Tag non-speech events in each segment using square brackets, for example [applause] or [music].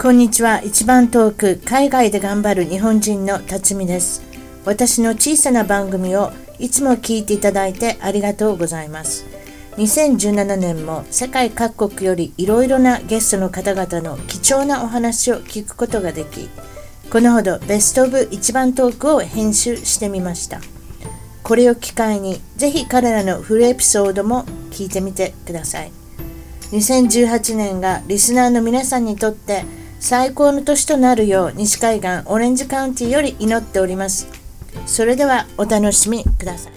こんにちは。一番遠く海外で頑張る日本人の辰巳です。私の小さな番組をいつも聞いていただいてありがとうございます。2017年も世界各国よりいろいろなゲストの方々の貴重なお話を聞くことができこのほどベストオブ一番トークを編集してみました。これを機会にぜひ彼らのフルエピソードも聞いてみてください。2018年がリスナーの皆さんにとって最高の年となるよう西海岸オレンジカウンティより祈っております。それではお楽しみください。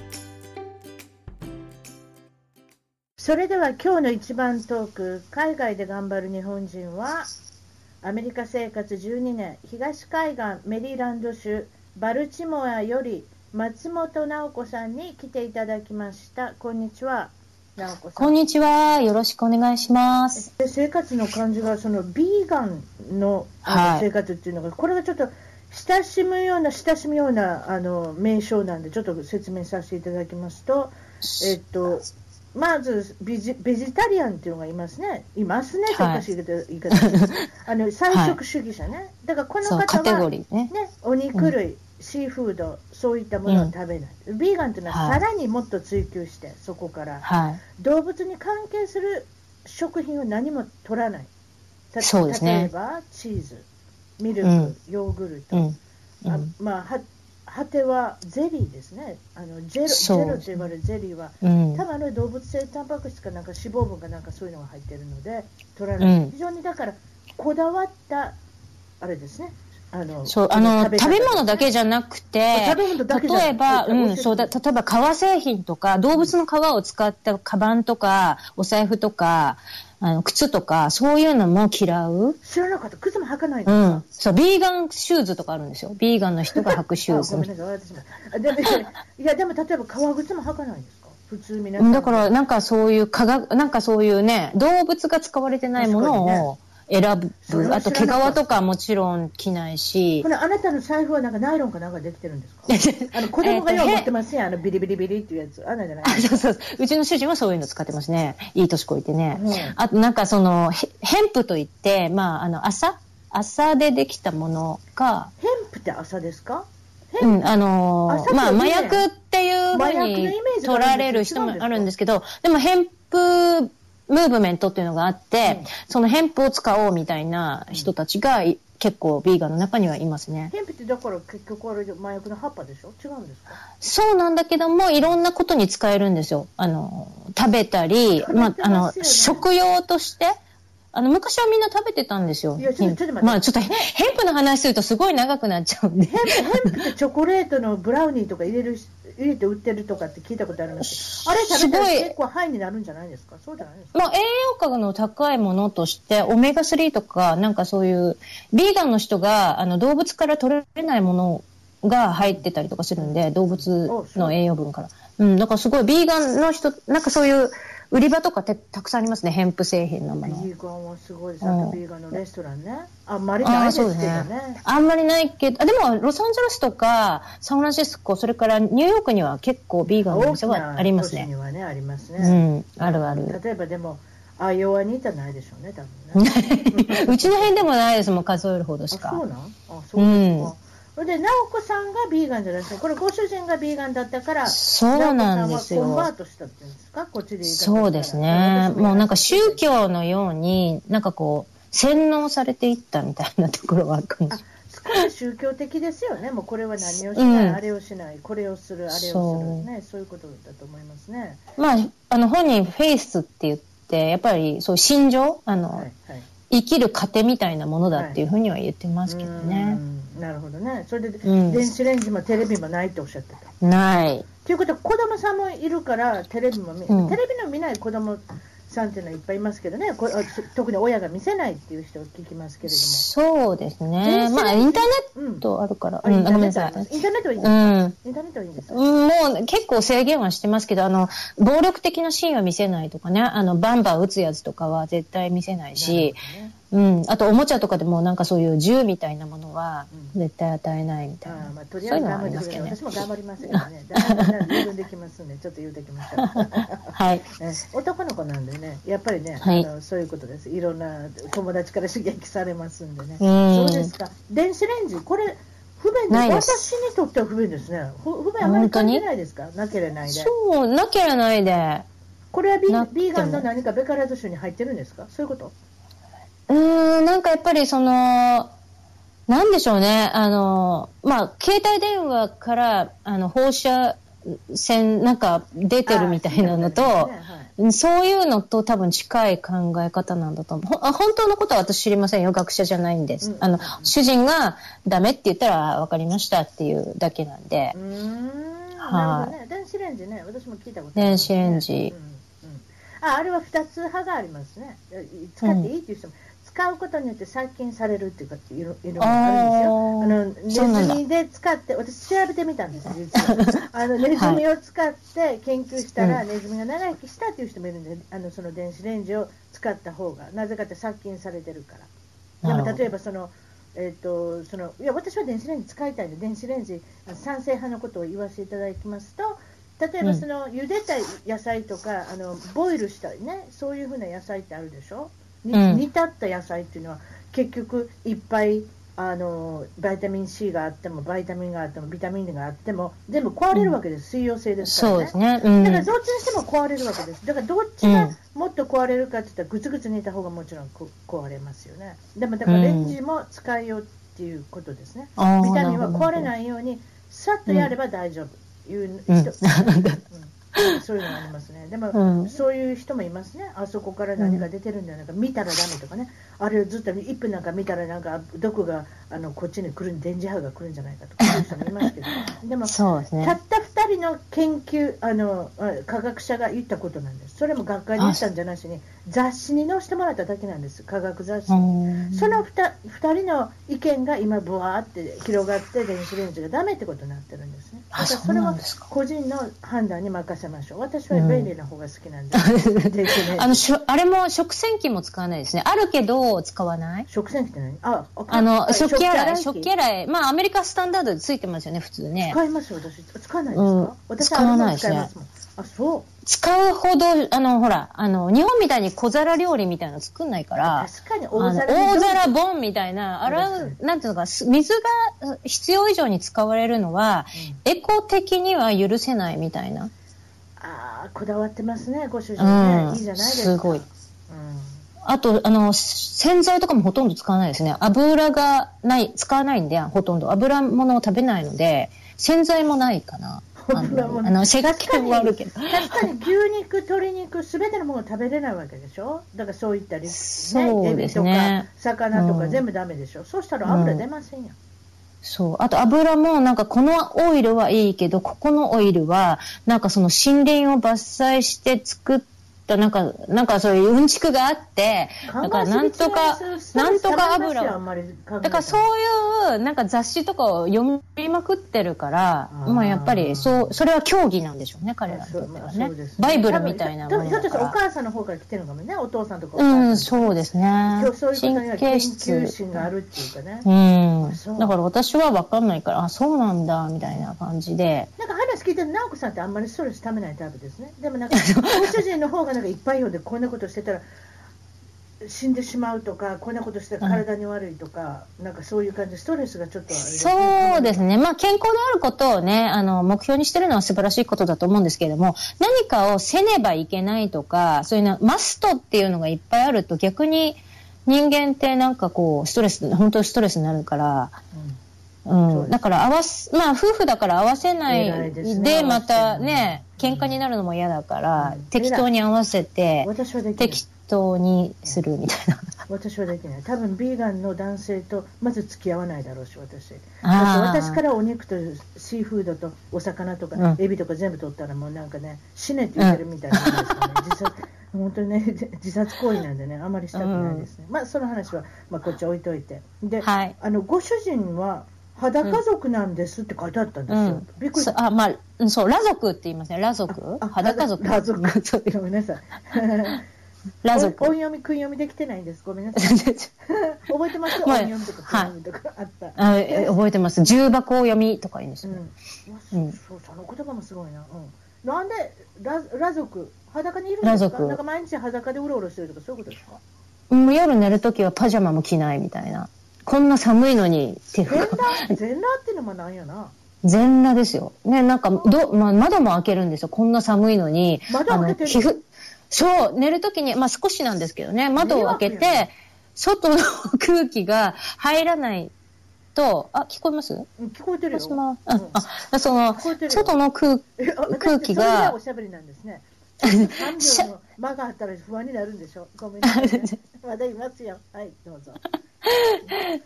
それでは今日の一番トーク海外で頑張る日本人はアメリカ生活12年東海岸メリーランド州バルチモアより松本直子さんに来ていただきました。こんにちは。こんにちは。よろしくお願いします。で生活の感じがそのビーガンのあのはい。生活っていうのが、これがちょっと親しむような親しむようなあの名称なんでちょっと説明させていただきますと、えっとまずビジベジタリアンっていうのがいますね、いますねはいかしい言い方です。あの菜食主義者ね、だからこの方は、ね。ね、お肉類、シーフード、そういったものを食べない、ビーガンというのははいさらにもっと追求して、そこから。はい。動物に関係する食品を何も取らない。たそうですね例えばチーズ、ミルク、うんヨーグルト、うん。うあん。まあ、は果てはゼリーですね。あのジェロジェロと言われるゼリーは、うん多分あの動物性タンパク質かなんか脂肪分かなんかそういうのが入ってるので取らない。うん非常にだからこだわったあれですね。あのそう、あの、食べ物だけじじゃなくて、例えば、うん、そうだ、例えば革製品とか、動物の皮を使ったカバンとか、お財布とか、あの、靴とか、そういうのも嫌う。知らなかった。靴も履かないんうん。そう、ビーガンシューズとかあるんですよ。ビーガンの人が履くシューズ。い、私もあでもいや、でも例えば革靴も履かないんですか？普通皆さ。うんんだから、なんかそういう科学、なんかそういうね、動物が使われてないものを選ぶ。あと、毛皮とかもちろん着ないしこ。れあなたの財布はなんかナイロンかなんかできてるんですか？[laughs] あの子供がよう持ってますやん、あのビリビリビリっていうやつ。あんなんじゃない？あそうそうそう。うちの主人はそういうの使ってますね。いい年こいてね。うんあとなんかその、へヘンプといって、まあ、あの、朝朝でできたものが、ヘンプって朝ですか？うん、あのーまあ、ね麻薬っていうふうに取られる人もあるんですけど、でもヘンプムーブメントっていうのがあって、うん。そのヘンプを使おうみたいな人たちがい結構ビーガンの中にはいますね。ヘンプってだから結局あれで麻薬の葉っぱでしょ？違うんですか？そうなんだけども、いろんなことに使えるんですよ。あの、食べたり、まあ、あの食用として、あの、昔はみんな食べてたんですよ。いやちょっとちょっと待ってまあ、ちょっとヘヘンプの話するとすごい長くなっちゃうんで。ヘンプヘンプってチョコレートのブラウニーとか入れるし入れて売ってるとかって聞いたことありますあれ食べたらすごい結構ハイになるんじゃないですか？そうじゃないですか？まあ、栄養価の高いものとして、オメガ3とか、なんかそういう、ビーガンの人が、あの、動物から取れないものが入ってたりとかするんで、動物の栄養分から。うん、だからすごい、ビーガンの人、なんかそういう、売り場とかてたくさんありますね、ヘンプ製品のもの。ビーガンはすごいです。うんあとビーガンのレストランね。あんまりないですけどね。あんまりないけど、あでも、ロサンゼルスとか、サンフランシスコ、それからニューヨークには結構ビーガンのお大き店はなありますね。都市にはね、ありますうね。ん、あるある。例えばでも、アイオワにいたらないでしょうね、多分ね。[laughs] うちの辺でもないですもん、数えるほどしあ、そうか。なん？あ、そうですか。それで、直子さんがビーガンじゃないですか。これ、ご主人がビーガンだったから、そうなんですよんはコンバートしたっていうんですそうですね。もうなんか宗教のように、なんかこう、洗脳されていったみたいなところはあるかもしれない。少し宗教的ですよね。もうこれは何をしない、うんあれをしない、これをする、あれをするね。そういうことだと思いますね。まあ、あの本人フェイスって言って、やっぱりそういう心情、あの、はい、はい。生きる糧みたいなものだっていうふうには言ってますけどね。うんなるほどね。それで、うん電子レンジもテレビもないっておっしゃってた。ない。ということは、子供さんもいるから、テレビも見、うんテレビの見ない子供さんっていうのはいっぱいいますけどね、こあ特に親が見せないっていう人を聞きますけれども。そうですね。まあ、インターネうんットあるから。あうん、ごめんインターネットなさい。ありますインターネットはいいんですか、うん。インターネットはいいんですか、うんもう結構制限はしてますけど、あの、暴力的なシーンは見せないとかね、あの、バンバン撃つやつとかは絶対見せないし、うん。あと、おもちゃとかでも、なんかそういう銃みたいなものは、絶対与えないみたいな。うん、あまあ、とりあえず頑張りますけど、ね、私も頑張りますけどね。自分できますんで、ちょっと言うてきました。[laughs] はい。[laughs] 男の子なんでね、やっぱりね、はい、あのそういうことです。いろんな友達から刺激されますんでね。うそうですか。電子レンジ、これ、不便です。私にとっては不便ですね。不便あまり感じないですか？なければないで。そう、なければないで。これはビビーガンの何かベカラーズ州に入ってるんですか？そういうこと？うん、なんかやっぱりその、なんでしょうね。あの、まあ、携帯電話から、あの、放射線、なんか出てるみたいなのと、そうい、そうのと多分近い考え方なんだと思う。本当のことは私知りませんよ。学者じゃないんです。うん、あの、主人がダメって言ったら分かりましたっていうだけなんで。うん。はい、ね。電子レンジね。私も聞いたことね、電子レンジ。うんああれは2つ派がありますね。使っていいっていう人も、使うことによって殺菌されるっていうかっていうのがあるんですよ。あのネズミで使って、私調べてみたんですよ、[laughs] 実は。あのネズミを使って研究したら、はい、ネズミが長生きしたっていう人もいるんで、あのその電子レンジを使った方が、なぜかって殺菌されてるから。でも例えばその、えーと、そのいや私は電子レンジ使いたいんで、電子レンジ、賛成派のことを言わせていただきますと、例えばその、茹でた野菜とかあのボイルしたりねそういうふうな野菜ってあるでしょ、うん、煮立った野菜っていうのは結局いっぱいあのバイタミン C があってもバイタミンがあってもビタミンがあっても全部壊れるわけです、水溶性ですからね。そうですね、うん、だからどっちにしても壊れるわけです。だからどっちがもっと壊れるかって言ったらぐつぐつ煮た方がもちろん壊れますよね。でもだからレンジも使いようっていうことですね、ビタミンは壊れないようにさっとやれば大丈夫、いう人、うん [laughs] [laughs] そういうのがありますね。でも、うん、そういう人もいますね。あそこから何が出てるんじゃないか、見たらダメとかね。あれをずっと1分なんか見たらなんか毒があのこっちに来る電磁波が来るんじゃないかとかそういう人もいますけど、でもそうです、ね、たった2人の研究あの科学者が言ったことなんです。それも学会に言ったんじゃなしに雑誌に載せてもらっただけなんです。科学雑誌に。その 2, 2人の意見が今ブワーって広がって電子レンジがダメってことになってるんですね。だからそれは個人の判断に任せましょう。私は便利な方が好きなんで。うん、[laughs] あのしょあれも食洗機も使わないですね。あるけど使わない食洗機って何？あ、あの、食器洗い、食器洗い。まあ、アメリカスタンダードでついてますよね、普通ね。使います私。使わないですか、うん、私使わないですね。あ、そう。使うほど、あの、ほら、あの、日本みたいに小皿料理みたいなの作んないから、確かに大皿大皿ボンみたいな、洗う、なんていうのか、水が必要以上に使われるのは、うん、エコ的には許せないみたいな。ああ、こだわってますね、ご主人ね。うん、いいじゃないですか。すごい。うんあと、あの、洗剤とかもほとんど使わないですね。油がない、使わないんで、ほとんど。油物を食べないので、洗剤もないかな。あの、あの背書もあるけど。確かに牛肉、鶏肉、すべてのもの食べれないわけでしょ？だからそういったり、ね、そうですね。魚とか全部ダメでしょ、うん、そうしたら油出ませんよ。うんそう。あと油もなんかこのオイルはいいけど、ここのオイルはなんかその森林を伐採して作っなんか、なんかそういううんちくがあって、だからなんとか、なんとか油を。だからそういう、なんか雑誌とかを読みまくってるから、まあやっぱり、そう、それは競技なんでしょうね、彼らにとってはね。バイブルみたいなものだから。お母さんの方から来てるのかもね、お父さんとかうん、そうですね。神経質。心があるっていうかね。うん。だから私は分かんないから、あ、そうなんだ、みたいな感じで。なんか話聞いてる直子さんってあんまりストレスためないタイプですね。[laughs] でもなんか、ご主人の方がなんかいっぱい読んでこんなことしてたら死んでしまうとかこんなことして体に悪いとか、うん、なんかそういう感じでストレスがちょっと、ね、そうですね、まあ、健康であることをねあの目標にしてるのは素晴らしいことだと思うんですけれども何かをせねばいけないとかそういうのマストっていうのがいっぱいあると逆に人間ってなんかこうストレス本当ストレスになるから。うんうん、だから合わす、まあ夫婦だから合わせないで、またね、喧嘩になるのも嫌だから、適当に合わせて、適当にするみたいな。私はできない。多分ビーガンの男性とまず付き合わないだろうし、私。私からお肉とシーフードとお魚とか、エビとか全部取ったらもうなんかね、死ねって言ってるみたいなんですかね。自殺、本当にね、自殺行為なんでね、あまりしたくないですね。まあその話は、まあこっち置いといて。で、はい、あの、ご主人は、裸族なんですって書いてあったんですよ。うん、びっくりあ、まあ、そう、裸族って言いますね。裸族？裸族。裸族。ごめんなさい。[laughs] ラ族。音読み、訓読みできてないんです。ごめんなさい。[laughs] 覚えてます？音読みとか訓読みとかあった。あ覚えてます。重箱読みとか言うんですよ。うん。そう、その言葉もすごいな。うん。なんで、ララ族、裸にいるんですか？なんか毎日裸でうろうろしてるとか、そういうことですか？もう夜寝るときはパジャマも着ないみたいな。こんな寒いのに全裸全裸っていうのもなんやな。全裸ですよ。ね、なんか、ど、まあ、窓も開けるんですよ。こんな寒いのに。窓開けてるそう、寝るときに、まあ少しなんですけどね、窓を開けて、外の空気が入らないと、あ、聞こえます？聞こえてるよ。あ、あ、その、外の空空気が。おしゃべりなんですね。[laughs] 3秒の間があったら不安になるんでしょ。ごめんなさい、ね。[laughs] まだいますよ。はい、どうぞ。[laughs]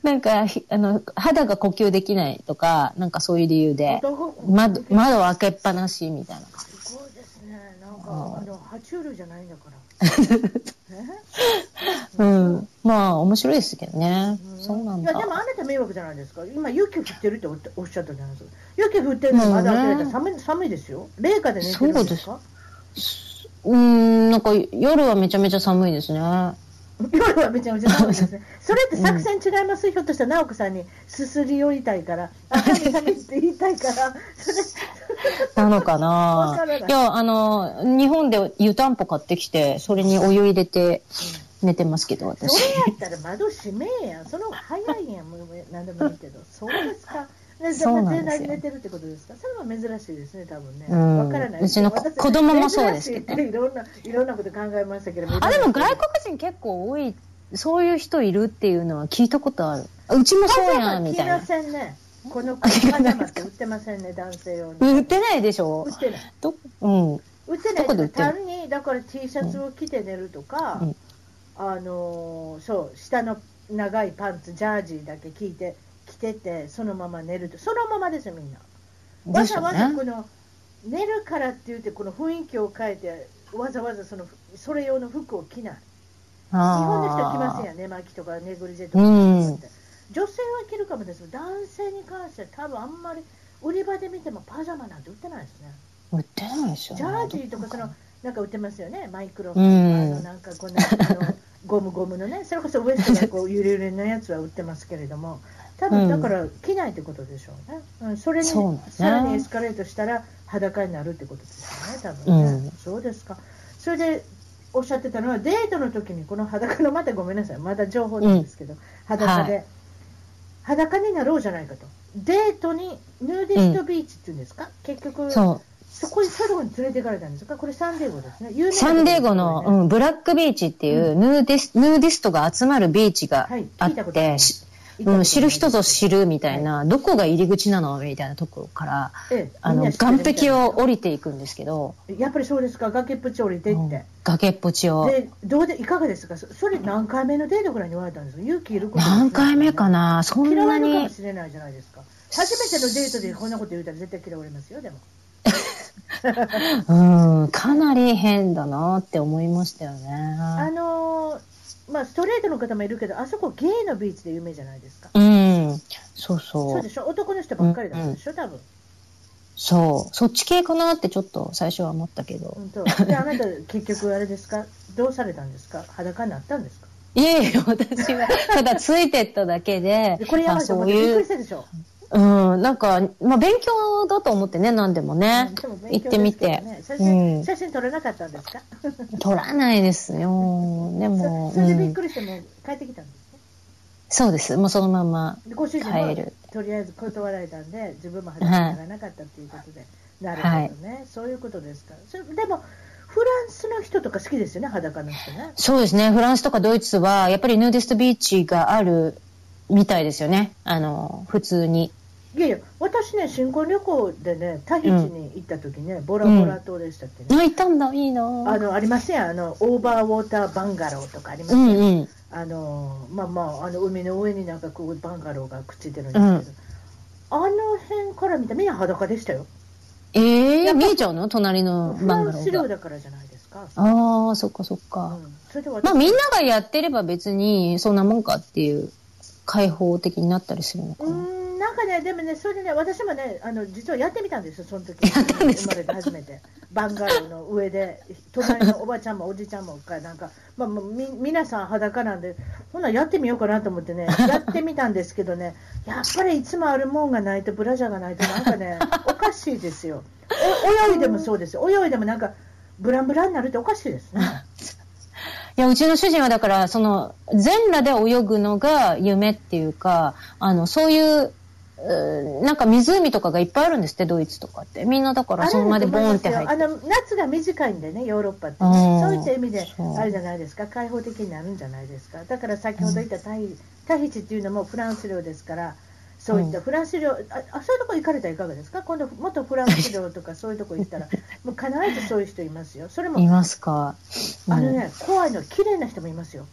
なんか、あの、肌が呼吸できないとか、なんかそういう理由で、窓、窓開けっぱなしみたいな。すごいですね。なんか、あの、爬虫類じゃないんだから。[laughs] うん。まあ、面白いですけどね。そうなんだ。いや、でもあなた迷惑じゃないですか。今、雪降ってるっておっしゃったじゃないですか。雪降ってるの窓開けられたら寒い寒いですよ。冷夏で寝てるんですか？うん、なんか夜はめちゃめちゃ寒いですね。夜はめちゃめちゃ寒いですね。[laughs] それって作戦違います、うん、ひょっとしたら直子さんにすすり寄りたいから、あ、寒い寒いって言いたいから、それ。な？のかないや、あの、日本で湯たんぽ買ってきて、それにお湯入れて寝てますけど、私。それやったら窓閉めえやん。その方が早いやん。もう何でもいいけど。そうですか？そうなんですよ。寝てるってことですか。それは珍しいですね、多分ね。わ、からない。うちの子供もそうですけど。いろんな、いろんなこと考えましたけど。あ、でも外国人結構多い、そういう人いるっていうのは聞いたことある。うちもそうやん、みたいな。ませんね。このパジャマって売ってませんね、男性用に。売ってないでしょ？売ってない。ど、うん。売ってない。単に、だから T シャツを着て寝るとか、うん、あのそう、下の長いパンツ、ジャージーだけ着いて、着てて、そのまま寝ると、そのままですよ、みんな。わざわざこの、寝るからって言って、この雰囲気を変えて、わざわざそのそれ用の服を着ない。日本の人は着ませんや、寝巻きとかネグリジェとか、うん、女性は着るかもですけど、男性に関しては多分あんまり売り場で見てもパジャマなんて売ってないですね。売ってないでしょ。ジャージーとかそのなんか売ってますよね、マイクロなんかこんなゴムゴムのね、それこそウエストがこうゆるゆるのやつは売ってますけれども、多分だから着ないってことでしょうね。うん、それに、ね、さらにエスカレートしたら裸になるってことですよね、多分ね。うん、そうですか。それでおっしゃってたのは、デートの時にこの裸の、またごめんなさい、まだ情報なんですけど、うん、裸で、はい、裸になろうじゃないかと。デートにヌーディストビーチっていうんですか、結局。そこにサロンに連れて行かれたんですか？これサンディエゴですね。有名サンデーゴの、うん、ブラックビーチっていうヌーディス、ヌーディストが集まるビーチがあって、はいうん、知る人ぞ知るみたいな、はい、どこが入り口なのみたいなところから、ええ、あの岸壁を降りていくんですけどやっぱりそうですか？崖っぷち降りてって、うん、崖っぷちを。でどうでいかがですか？それ何回目のデートぐらいに言われたんですか勇気いること、ね、何回目かな？そんなに嫌われるかもしれないじゃないですか。初めてのデートでこんなこと言うたら絶対嫌われますよでも。[laughs] うんかなり変だなって思いましたよね。あのーまあ、ストレートの方もいるけど、あそこゲイのビーチで有名じゃないですか。うん。そうそう。そうでしょ？男の人ばっかりだったでしょ、うん、多分。そう。そっち系かなってちょっと最初は思ったけど。本当？で、あなた結局あれですか？どうされたんですか？裸になったんですか？いえいえ、私は、ただついてっただけで。でこれやばいと思ってびっくりしたでしょ？うん、なんか、まあ、勉強だと思ってね、何でもね。うん、行ってみて、写真、うん、写真撮らなかったんですか？撮らないですよ。でも。それでびっくりしても帰ってきたんですね。そうです。もうそのままご主人もとりあえず断られたんで、自分も裸にならなかったっていうことで。はい、なるほどね、はい。そういうことですか。それでも、フランスの人とか好きですよね、裸の人ね。そうですね。フランスとかドイツは、やっぱりヌーディストビーチがあるみたいですよね。あの、普通に。いやいや、私ね、新婚旅行でね、タヒチに行った時ね、うん、ボラボラ島でしたっけね。あ、行ったんだ、いいなあの、ありませんあの、オーバーウォーターバンガローとかありますね。うんうん、あの、まあまあ、あの、海の上になんかこう、バンガローがくっついてるんですけど、うん、あの辺から見たみんな裸でしたよ。ええー、見えちゃうの？隣のバンガローが。フランスだからじゃないですか。ああ、そっかそっか。うん、それでまあみんながやってれば別にそんなもんかっていう開放的になったりするのかな。なんかかね、でもね、それでね、私もね、あの実はやってみたんですよ、その時生まれて初めて、バンガローの上で、隣のおばちゃんもおじちゃんもか、なんか、まあ、もうみ皆さん裸なんで、ほな、やってみようかなと思ってね、[laughs] やってみたんですけどね、やっぱりいつもあるもんがないと、ブラジャーがないと、なんかね、おかしいですよ。お泳いでもそうですよ、泳いでもなんか、ブランブラになるっておかしいですね。いや、うちの主人はだから、その、全裸で泳ぐのが夢っていうか、あの、そういう、なんか湖とかがいっぱいあるんですって、ドイツとかって。みんなだからそのまでボーンって入ってあの夏が短いんでね、ヨーロッパって、そういった意味であれじゃないですか、開放的になるんじゃないですか。だから先ほど言ったタヒ,、タヒチっていうのもフランス領ですから、そういったフランス領、あそういうとこ行かれたらいかがですか、今度、元フランス領とか [laughs] そういうとこ行ったら、もう必ずそういう人いますよ、それも、いますか、うん、あのね、怖いの、綺麗な人もいますよ。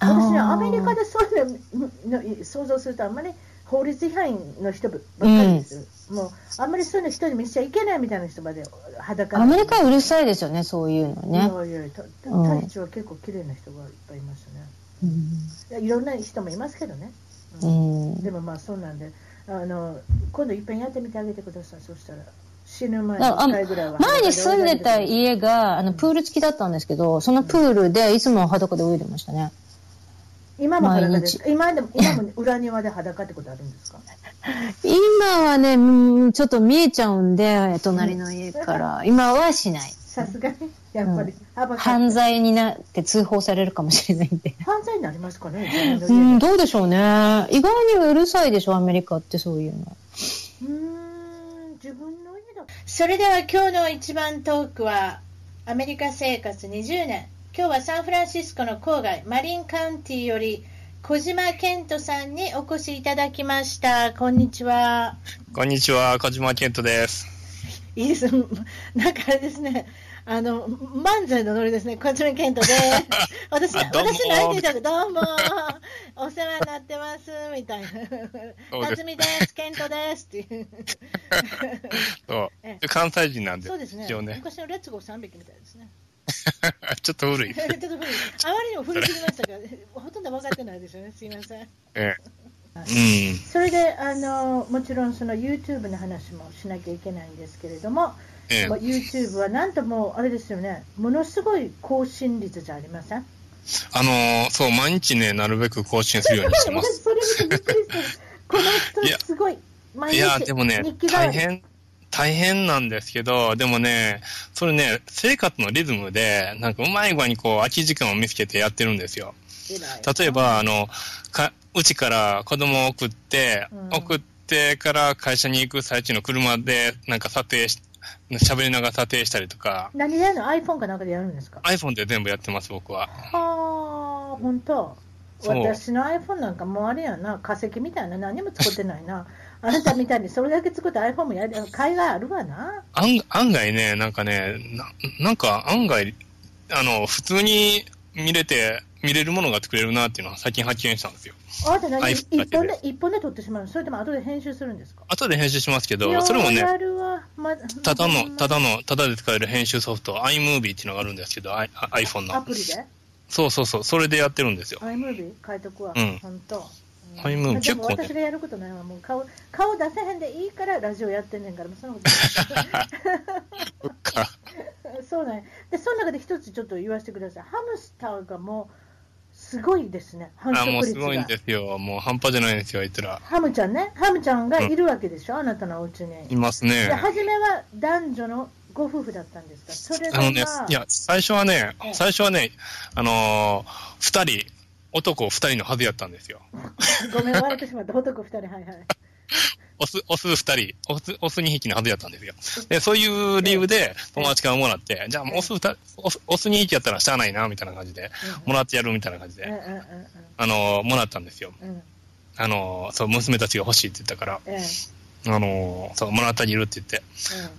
私ね、アメリカでそういうの想像すると、あんまり法律違反の人ばっかりです、うん、もうあんまりそういうの人に見せちゃいけないみたいな人まで裸アメリカはうるさいですよね、そういうのね。いやいや、タイチは結構綺麗な人がいっぱいいますね、うん、いろんな人もいますけどね。うん、でもまあそうなんであの今度いっぺんやってみてあげてください。そしたら。死ぬ前に1回ぐらいは。前に住んでた家があのプール付きだったんですけどそのプールでいつも裸で泳いでましたね。今も裸で今でも今も [laughs] 裏庭で裸ってことあるんですか？今はね、ちょっと見えちゃうんで、隣の家から。今はしない。さすがに、やっぱり、うん、犯罪になって通報されるかもしれないんで。犯罪になりますかね、うん、どうでしょうね。意外にうるさいでしょ、アメリカってそういうの。うん、自分の家だ。それでは今日の一番トークは、アメリカ生活20年。今日はサンフランシスコの郊外、マリンカウンティより、小島健人さんにお越しいただきました。こんにちは。こんにちは、小島健人です。いいです。[laughs] なんかあれですね。あの、漫才のノリですね。こちらケントで。[laughs] 私、私泣いてたどうも、お世話になってます、みたいな。辰巳です、ケントです、っていう。そう。関西人なんで。そうですね。ね昔のレッツゴー3匹みたいですね。[laughs] ちょっと古い。[laughs] ちょっと古い。あまりにも古すぎましたから、ほとんど分かってないですよね。すいません。ええ。うん、それであのもちろんその YouTube の話もしなきゃいけないんですけれども、ええ、YouTube はなんともあれですよね、ものすごい更新率じゃありません？あのー、そう、毎日ね、なるべく更新するようにしてます。[laughs] それ見てびっくりしてる。この人、すごい。いや、でもね、大変、大変なんですけど、でもね、それね、生活のリズムで、なんかうまい具合にこう、空き時間を見つけてやってるんですよ。例えば、あの、か、うちから子供を送って、うん、送ってから会社に行く最中の車で、なんか撮影し、喋りながら撮影したりとか。何でやるの ?iPhone かなんかでやるんですか ?iPhone で全部やってます、僕は。はあ、本当。私の iPhone なんかもうあれやな、化石みたいな、何も作ってないな。[laughs] あなたみたいにそれだけ作った iPhone もやる、海外あるわな。案案外ね、なんかねな、なんか案外、あの、普通に見れて、見れるものが作れるなっていうのは最近発見したんですよ。あなた何？一本で、一本で撮ってしまうそれとも後で編集するんですか？後で編集しますけど、それもね、ま、ただの、ただの、ただで使える編集ソフト、iMovie っていうのがあるんですけど、iPhone の。アプリで？そうそうそう、それでやってるんですよ。iMovie 書いとくわ。うん。本当。iMovie 結構、ね、私がやることないわ。もう顔、顔出せへんでいいからラジオやってんねんから、もうそのこと [laughs] そうなんで、その中で一つちょっと言わせてください。ハムスターがもう、すごいですね、繁殖率が。あ、もうすごいんですよ。もう半端じゃないんですよ、あいつら。ハムちゃんね。ハムちゃんがいるわけでしょ、うん、あなたのお家に。いますね。で、初めは男女のご夫婦だったんですか？それが、あのね、いや、最初はね、最初はね、あのー、二人、男二人のはずやったんですよ。ごめん、割れてしまった。男二人、はいはい。オス、オス二人、オス、オス二匹のはずやったんですよ。で、そういう理由で友達からもらって、じゃあもうオス二、オス、オス二匹やったらしゃあないな、みたいな感じで、もらってやるみたいな感じで、あの、もらったんですよ。あの、そう、娘たちが欲しいって言ったから、あの、そう、もらったりいるって言って。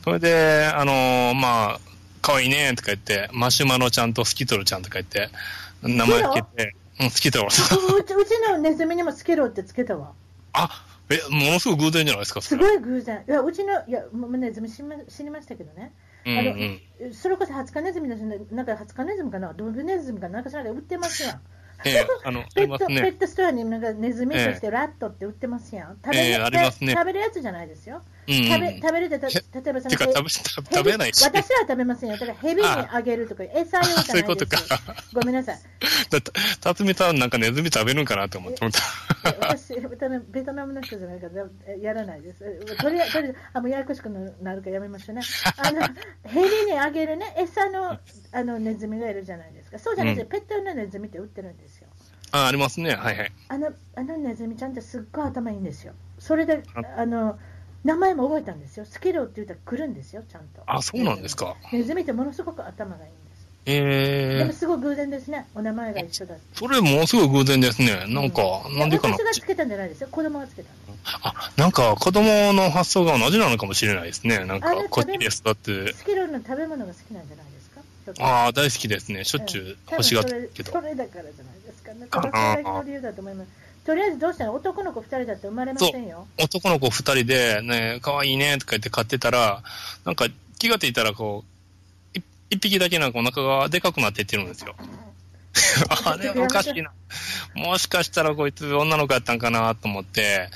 それで、あの、まあ、可愛いね、とか言って、マシュマロちゃんとスキトルちゃんとか言って、名前つけて、うん、スキトル。うちのネズミにもスケロってつけたわ。あ、え、ものすごい偶然じゃないですか、すごい偶然。いや、うちの、いや、もうね、ずみ死にましたけどね。うんうん、あのそれこそハツカネズミですね、なんかハツカネズミかな、ドブネズミかなんかしらで売ってますやん。ええあの、あペット、ね。ペットストアになんかネズミとしてラットって売ってますやん。食べる、ええありますね食べるやつじゃないですよ。うんうん食べ、食べるってた、例えばその食べ、食べ食べないし。私は食べませんよ。だからヘビにあげるとか、餌用じゃないそういうことかごめんなさい。だ辰巳さんなんかネズミ食べるんかなって思って。私ベトナム、ベトナムの人じゃないからやらないです。とりあえず、とりあえずあもうややこしくなるからやめましょうね。あのヘビにあげるね、餌のあのネズミがいるじゃないですか。そうじゃなくて、うんペット用のネズミって売ってるんですよ。あ、ありますね。はいはい。あのあのネズミちゃんってすっごい頭いいんですよ。それで、あの名前も覚えたんですよ。スケローって言ったら来るんですよ、ちゃんと。あ、そうなんですか。ネズミってものすごく頭がいいんです。ええでもすごい偶然ですね、お名前が一緒だ。それものすごい偶然ですね。なんか、いやなんでかな私。がつけたんじゃないですよ、子供がつけたの。あ、なんか子供の発想が同じなのかもしれないですね。なんかこっちです。だって、スケローの食べ物が好きなんじゃないああ、大好きですね。しょっちゅう欲しがってるけど。それそれだからじゃないですか。理由だと思います。とりあえずどうしたの？男の子2人だって生まれませんよ。男の子二人で、ね、可愛いねとか言って飼ってたら、なんか気がついたらこう、い一匹だけなんかお腹がでかくなっていってるんですよ。[laughs] あれおかしいな。もしかしたらこいつ女の子やったんかなと思って、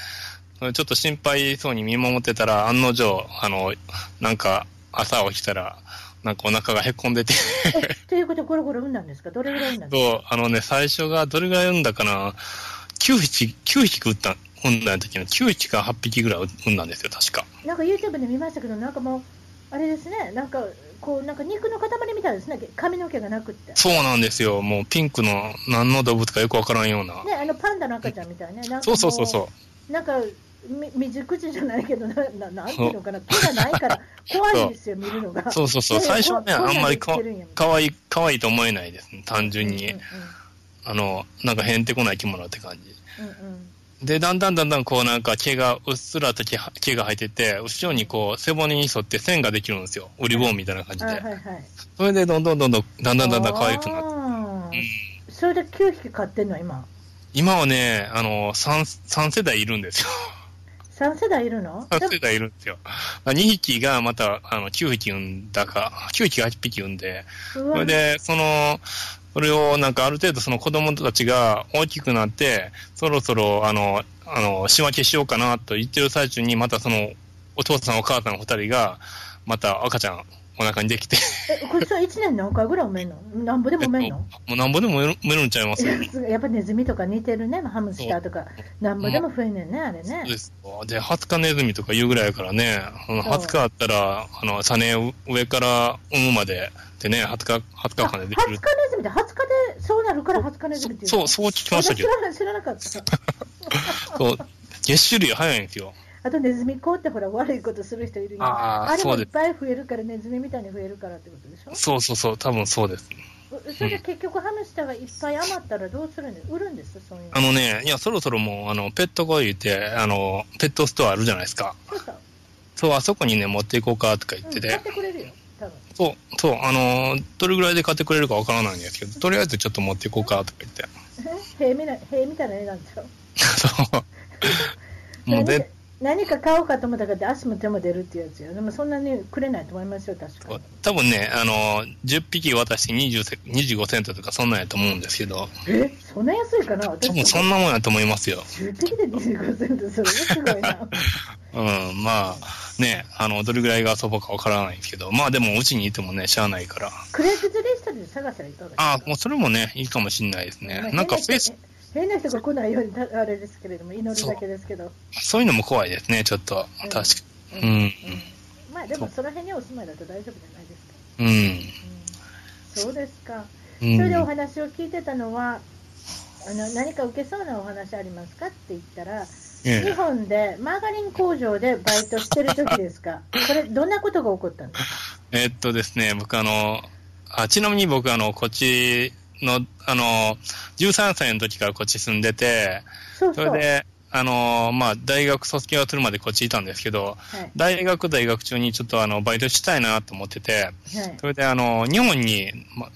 ちょっと心配そうに見守ってたら、案の定、あの、なんか朝起きたら、なんかお腹がへっこんでて、え、ということはゴロゴロ産んだんですか？どれぐらい産んだんですそう、あのね、最初がどれぐらい産んだかな、9匹、9匹産った、産んだ時の9匹か8匹ぐらい産んだんですよ、確か。かなんか YouTube で見ましたけど、なんかもう、あれですね、なんか、こう、なんか肉の塊みたいですね、髪の毛がなくって。そうなんですよ。もうピンクの何の動物かよくわからんような。ね、あのパンダの赤ちゃんみたいね。なんかもそうそうそうそう。なんか、み未熟じゃないけどな [laughs] な、なんていうのかな、手がないから、[laughs] 怖いんですよ、見るのが。そうそうそう。ね最初はね、こあんまりかかわいい、かわいいと思えないですね。単純に。うんあの、なんかへんてこな生き物って感じ。うんうんうんで、だんだんだんだんこうなんか毛が、うっすらと毛毛が生えてて、後ろにこう背骨に沿って線ができるんですよ。ウリボーンみたいな感じで。あはいはい。それでどんどんどんどん、だんだんだんだん可愛くなって。うんそれで9匹飼ってんの、今？今はね、あの、3、三世代いるんですよ。3世代いるの？3世代いるんですよ。2匹がまた、あの、9匹産んだか、9匹8匹産んで、それで、その、それをなんかある程度その子供たちが大きくなって、そろそろあの、あの、仕分けしようかなと言ってる最中に、またその、お父さんお母さん二人が、また赤ちゃんお腹にできて、え、これさ、1年何回ぐらい産めんの？なんぼでも産めんの？もうなんぼでも産めるんちゃいます。[laughs] いややっぱネズミとか似てるね、ハムスターとか、なんぼでも増えんねんね、あれね。そう。ですよ。で、20日ネズミとか言うぐらいやからね、あのそう。20日あったら、あの、種を上から産むまで、でね、20日、20あ日間ででき20日ネる。ズミって？20日でそうなるから20日ネズミっていうの？そう、そう聞きましたけど。私知、らない知らなかった。[laughs] そう、月種類早いんですよ。あとネズミ講ってほら悪いことする人いるよ。あーあれもそうですいっぱい増えるからネズミみたいに増えるからってことでしょ？そうそうそう、多分そうです。それで結局ハムスターがいっぱい余ったらどうするんです売るんですそういうの。あのね、いや、そろそろもう、あの、ペットコイ言って、あの、ペットストアあるじゃないですか。そうあそこにね、持っていこうかとか言ってうん、買てっ、てくれるよ。そう、そう、あの、どれぐらいで買ってくれるかわからないんですけど、とりあえずちょっと持っていこうかとか言って。塀みたい塀みたいな絵なんでしょ？[laughs] そう。[laughs] もうで、何か買おうかと思ったから足も手も出るっていうやつよ。でもそんなにくれないと思いますよ、確かに。多分ね、あの、10匹渡して20セ25セントとかそんなんやと思うんですけど、え、そんな安いかな多私分そんなもんやと思いますよ。10匹で25セント、それはすごいな。[laughs] うん、まあ、ね、あの、どれぐらいが遊ぼうかわからないですけど、まあでも、うちにいてもね、しゃあないから。クレイズリストで探したらいかがですかああ、もうそれもね、いいかもしんないですね。まあなんか、フェイス、変な人が来ないようにたあれですけれども、祈るだけですけど。そういうのも怖いですね、ちょっと。うん確かうんうんまあでもその辺にお住まいだと大丈夫じゃないですか。うん。うん、そうですか。うん。それでお話を聞いてたのは、あの何か受けそうなお話ありますかって言ったら、ええ日本でマーガリン工場でバイトしてる時ですか、これ、どんなことが起こったんですかえっとですね、僕あの、あちなみに僕あの、こっちの、あの、13歳の時からこっち住んでて、そうそ。そうれで、あの、まあ、大学卒業するまでこっちいたんですけど、はい。大学在学中にちょっとあの、バイトしたいなと思ってて、はい。それであの、日本に、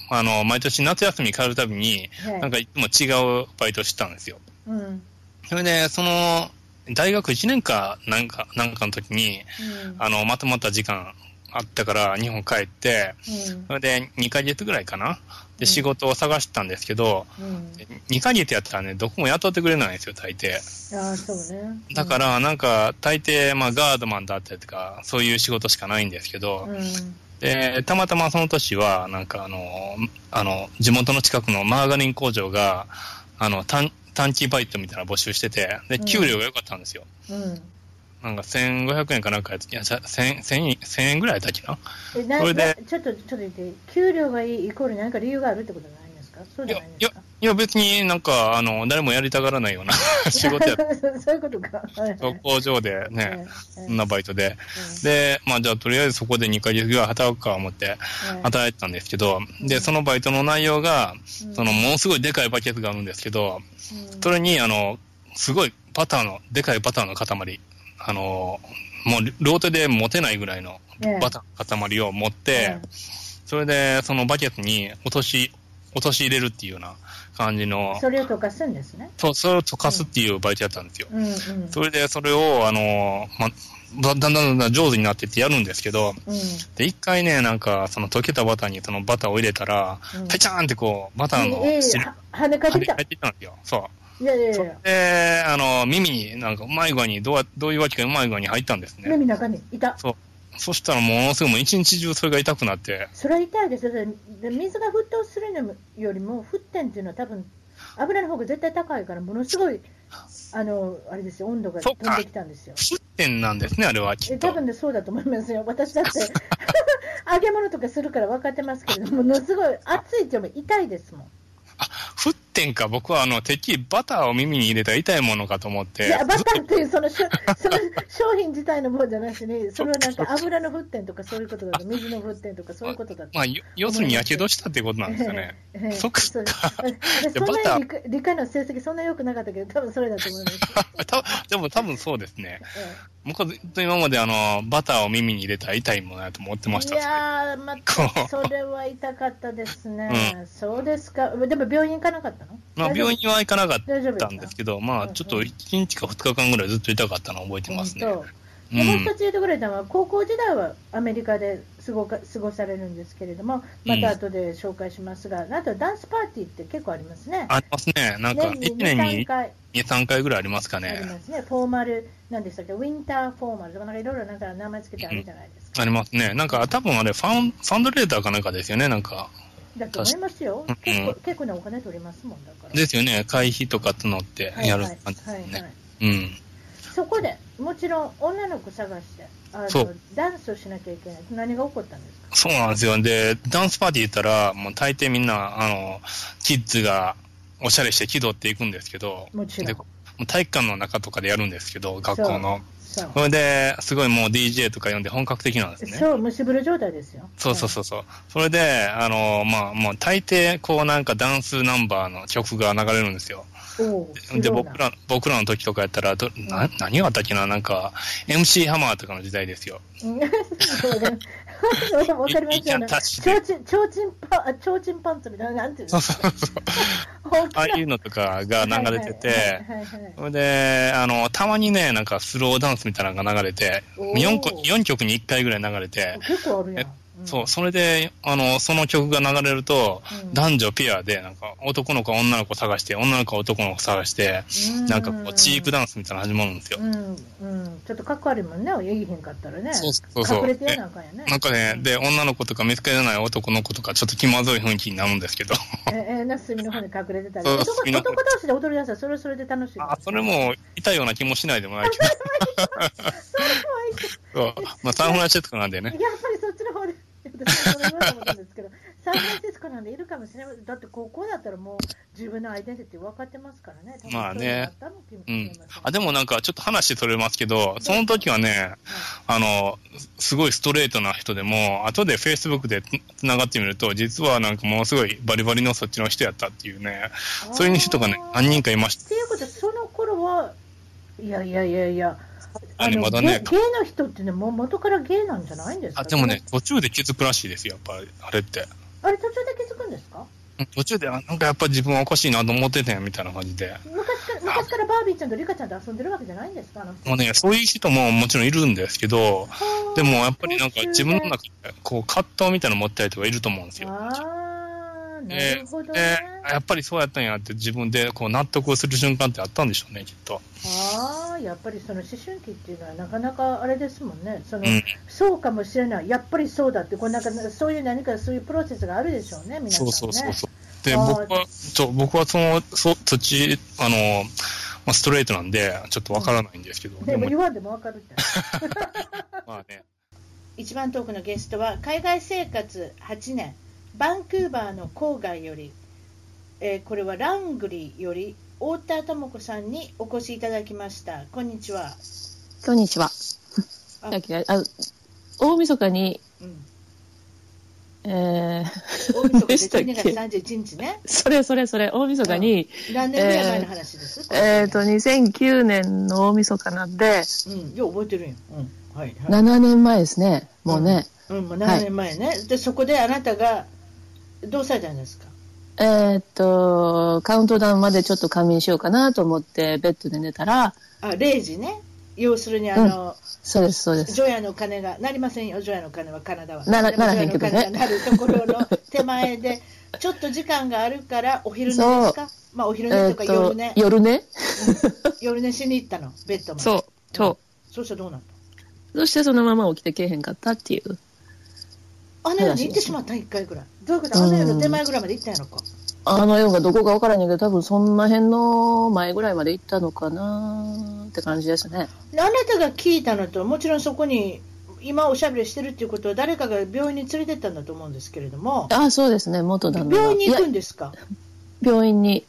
ま、あの、毎年夏休み帰るたびに、はい。なんかいつも違うバイトしてたんですよ。うん。それで、その、大学1年かなんか、なんかの時に、うん。あの、まとまった時間あったから日本帰って、うんそれで2ヶ月ぐらいかな。で、仕事を探したんですけど、うん2ヶ月やったらね、どこも雇ってくれないんですよ、大抵。ああ、そうね。だから、なんか、大抵、まあ、ガードマンだったりとか、そういう仕事しかないんですけど、うん。で、たまたまその年は、なんかあの、あの、地元の近くのマーガリン工場が、あの、短短期バイトみたいなの募集してて、で、うん給料が良かったんですよ。うん。なんか1500円かなんかやつ、いや、1000 1000円、1000円ぐらいやったっけな？え、なそれでなちょっと、ちょっと言って、給料がいいイコール何か理由があるってことないんですか？そういやじゃないん、ですか？いや、別になんか、あの、誰もやりたがらないような [laughs] 仕事や。そういうことか。工場でね、うんそんなバイトで。で、まあじゃあとりあえずそこで2ヶ月ぐらい働くか思ってうん働いてたんですけど、うん。で、そのバイトの内容が、うん。そのものすごいでかいバケツがあるんですけど、うん。それにあの、すごいバターの、でかいバターの塊、あの、もう両手で持てないぐらいのええバターの塊を持って、それでそのバケツに落とし、落とし入れるっていうような感じうのん、それを溶かすんですね。そう、それを溶かすっていうバイトやったんですよ。うんうん。それでそれを、あの、ま、だんだんだんだん上手になってってやるんですけど、うん。で、一回ね、なんか、その溶けたバターにそのバターを入れたら、うんペチャーンってこう、バターのええ汁は跳ね返。ってきたんですよ。そう。いやいやいや。で、あの、耳になんかうまい具合に、どうや、どういうわけかうまい具合に入ったんですね。耳の中にいた。そしたらものすごい一日中それが痛くなって、それは痛いですよ。で水が沸騰するのよりも、沸点っていうのは多分、油の方が絶対高いから、ものすごい、あの、あれですよ、温度が飛んできたんですよ。沸点なんですね、あれはきっとえ多。分でそうだと思いますよ。[laughs] 私だって、[laughs] 揚げ物とかするから分かってますけれども、ものすごい熱いっても痛いですもん。点か。僕はあの、てっきりバターを耳に入れたら痛いものかと思って。いや、バターっていうその [laughs] その商品自体の方じゃなしに、それはなんか油の沸点とかそういうことだと、[laughs] 水の沸点とかそういうことだと。まあ、よ要するに火傷したってことなんですよね。ええそっか [laughs] そんなに理科の成績そんな良くなかったけど、多分それだと思います。たでも多分そうですね。え僕はずっと今まであの、バターを耳に入れたら痛いものだと思ってました。やー、またそれは痛かったですね。そうですか。でも病院行かなかったの？まあ、病院は行かなかっ大丈夫たんですけど、まあ、ちょっと1日か2日間ぐらいずっと痛かったのを覚えてますね。うでもう一ん。つ言ってくれたのは、高校時代はアメリカで過ごか過ごされるんですけれども、また後で紹介しますが、あとダンスパーティーって結構ありますね。ありますね。なんか、1年2、3に回2、3回ぐらいありますかありね。ますね。フォーマル、なんでしたっけ、ウィンターフォーマルとか、なんかいろいろなんか名前つけてあるじゃないですか。ありますね。なんか、多分あれ、ファン、ファンドレーターかなんかですよね、なんか。だと思いますようん。結構、結構なお金取りますもんだから。ですよね。会費とかのってやるはいはい感じですはいはねい。うん。そこでもちろん女の子探してダンスをしなきゃいけない何が起こったんですか？そうなんですよ。で、ダンスパーティー行ったら、もう大抵みんな、あの、キッズがおしゃれして気取っていくんですけど、もちろんでもう体育館の中とかでやるんですけど、学校の。それで、すごいもう DJ とか呼んで本格的なんですね。そう蒸し風呂状態ですよそうそうそうそう。それで、あの、まあ、もう大抵、こうなんかダンスナンバーの曲が流れるんですよ。で、僕ら、僕らの時とかやったら、どな何があったっけななんか、MC ハマーとかの時代ですよ。[laughs] わかりますよね。ちでょうちんちょうちんパンあちょうちんパンツみたいななんていうのそうそうそう。ああいうのとかが流れてて、はいはいはいはいそれで、あの、たまにね、なんかスローダンスみたいなのが流れて、おー。4, 個4曲に1回ぐらい流れて、結構あるやん、ん。そう、それで、あの、その曲が流れると、うん。男女ペアで、なんか、男の子は女の子探して、女の子は男の子探して、うん。なんかこう、チークダンスみたいなの始まるんですよ。うんうん。ちょっとかっこ悪いもんね言いへんかったらね。そうそうそう隠れてやなあかんやね。なんかね、で、女の子とか見つけられない男の子とか、ちょっと気まずい雰囲気になるんですけど、ええな隅の方に隠れてたり。そう男男同士で踊り出したらそれはそれで楽しいあ、それも、いたような気もしないでもないけど、[laughs] [laughs] そう。まあ、サンフランシスコなんでね。やっぱりそと思ったんですけど、サンフランシスコなんでいるかもしれない。だって高校だったらもう自分のアイデンティティ分かってますからね。まあねそうん。あ、でもなんか、ちょっと話それますけど、その時はね、あの、すごいストレートな人でも、後で Facebook でつながってみると、実はなんかものすごいバリバリのそっちの人やったっていうね、そういう人がね、何人かいました。っていうことは、その頃は、いやいやいやいや、あねまだね。ゲゲイの人ってね、もう元からゲイなんじゃないんですか？あ、でもね、途中で気づくらしいですよ、やっぱり、あれって。あれ途中で気づくんですか？途中で、なんかやっぱり自分はおかしいなと思っててんみたいな感じで。昔から、昔からバービーちゃんとリカちゃんと遊んでるわけじゃないんですか？もうね、そういう人ももちろんいるんですけど、でもやっぱりなんか自分の中で、こう、葛藤みたいなの持ってる人がいると思うんですよ。ああ、なでるほどでね。やっぱりそうやったんやって自分でこう納得をする瞬間ってあったんでしょうね、きっと。ああ、やっぱりその思春期っていうのはなかなかあれですもんね。その、うんそうかもしれない。やっぱりそうだって、こうなんかそういう何かそういうプロセスがあるでしょうね、皆さんね。そうそうそうそう。で、僕は、ちょ僕はその、そ、土地、あの、まあ、ストレートなんで、ちょっとわからないんですけど、ででも、も言わんでもわかるって。[laughs] まあね、一番トークのゲストは海外生活8年バンクーバーの郊外より、えーこれはラングリーより太田智子さんにお越しいただきました。こんにちは、こんにちは。あ。大晦日に、うん、え大晦日で12月31日ね。ー、それそれそれ、大晦日に、何年ぐらい前の話です、えっ、と、2009年の大晦日なんで、うん、よう覚えてるんよ、うん。はい。はい。7年前ですね、もうね。うん、もう7年前ね、でそこであなたがどうされたんですか？えっ、と、カウントダウンまでちょっと仮眠しようかなと思って、ベッドで寝たら、あ0時ね。要するにあの、そうです、そうです。除夜の鐘がなりませんよ、除夜の鐘はカナダは。ならならへんけどね。除夜の鐘が鳴るところの [laughs] 手前で、ちょっと時間があるから、お昼寝ですか、まあ、お昼寝とかえっ、と夜寝、、夜寝？夜寝しに行ったの、ベッドまで。そう、そう。そうしたらどうなっそしてそのまま起きてけえへんかったっていう。たあの世に行ってしまった、一回ぐらい。どういうこと？あの世の手前ぐらいまで行ったんやろか。あの世がどこかわからんけど、多分そんな辺の前ぐらいまで行ったのかなって感じですね。であなたが聞いたのと、もちろんそこに、今おしゃべりしてるっていうことは、誰かが病院に連れてったんだと思うんですけれども、あそうですね、元旦那が病院に行くんですか？病院に、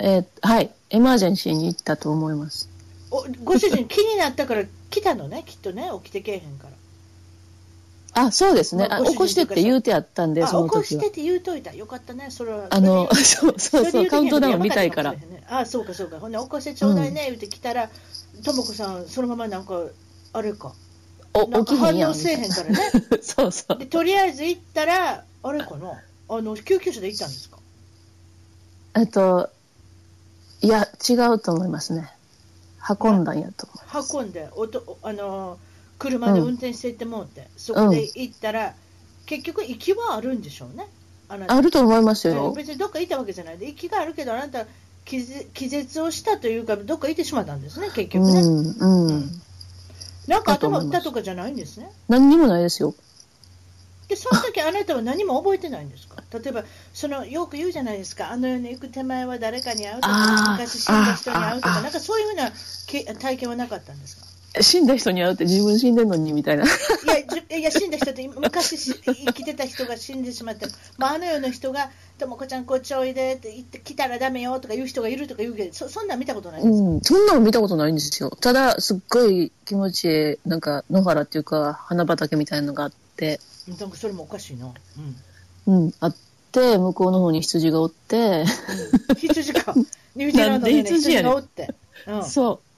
えーはい、エマージェンシーに行ったと思います。おご主人、気になったから来たのね、きっとね、起きてけえへんから。あ、そうですね。あまあ起こしてって言うてあったんで、あ、その時は起こしてっ。て言うといた。よかったね、それは。あの、そ [laughs] うそうそう、カウントダウン見たいやからあ、そうかそうか。ほんで、起こしてちょうだいね、言うて来たら、ともこさん、そのままなんか、あれか。お、起きへんやん。応せえへんからね。[laughs] そうそう。で、とりあえず行ったら、あれかな。あの、救急車で行ったんですか？えっと、いや、違うと思いますね。運んだんやと思う。運んで、おとあの、車で運転して行ってもうて、そこで行ったら、結局、行きはあるんでしょうね。あなたあると思いますうんよ。別にどっかいたわけじゃないで、息があるけど、あなた気絶、気絶をしたというか、どっかいてしまったんですね、結局ね。うん、うん。なんか頭打ったとかじゃないんですね。何にもないですよ。で、その時あなたは何も覚えてないんですか？[laughs] 例えば、そのよく言うじゃないですか、あの世に行く手前は誰かに会うとか、昔死んだ人に会うとか、なんかそういうふうなけ体験はなかったんですか？死んだ人に会うって自分死んでんのにみたいな。いや、じいや死んだ人って昔し生きてた人が死んでしまって、まあ、あの世の人が、ともこちゃん、こっちおいでって言って来たらダメよとか言う人がいるとか言うけど、そそんなん見たことないんですか、うん、そんなの見たことないんですよ。ただ、すっごい気持ちいい、なんか野原っていうか、花畑みたいなのがあって、なんかそれもおかしいな。うんうん、あって、向こうの方に羊がおって、うん羊か。ニュージーランドの、ね、羊がおって。うんそう。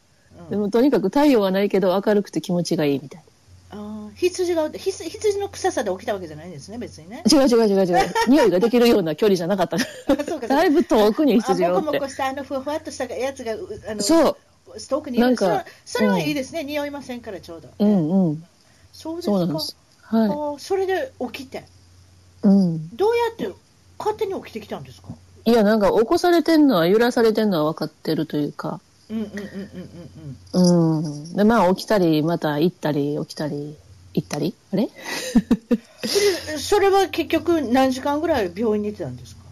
でうんもとにかく太陽はないけど明るくて気持ちがいいみたいあー羊が羊羊の臭さで起きたわけじゃないんですね、別にね。な。違う違う違う違う。[laughs] 匂いができるような距離じゃなかった。だいぶ遠くにあ羊がおってもこもこ。したあのふわふわっとしたやつがうあのそう。遠くにいるなんかそれそれはいいですね、匂いませんからちょうど。うんうん。そうですか。そうなんです。あはーそれで起きて、い。うん。どうやって勝手に起きてきたんですか？いや、なんか起こされてんのは、揺らされてんのは分かってるというか。うんうんうんうんうん。で、まあ起きたり、また行ったり、起きたり、行ったり？あれ？それそれは結局何時間ぐらい病院に行ってたんですか？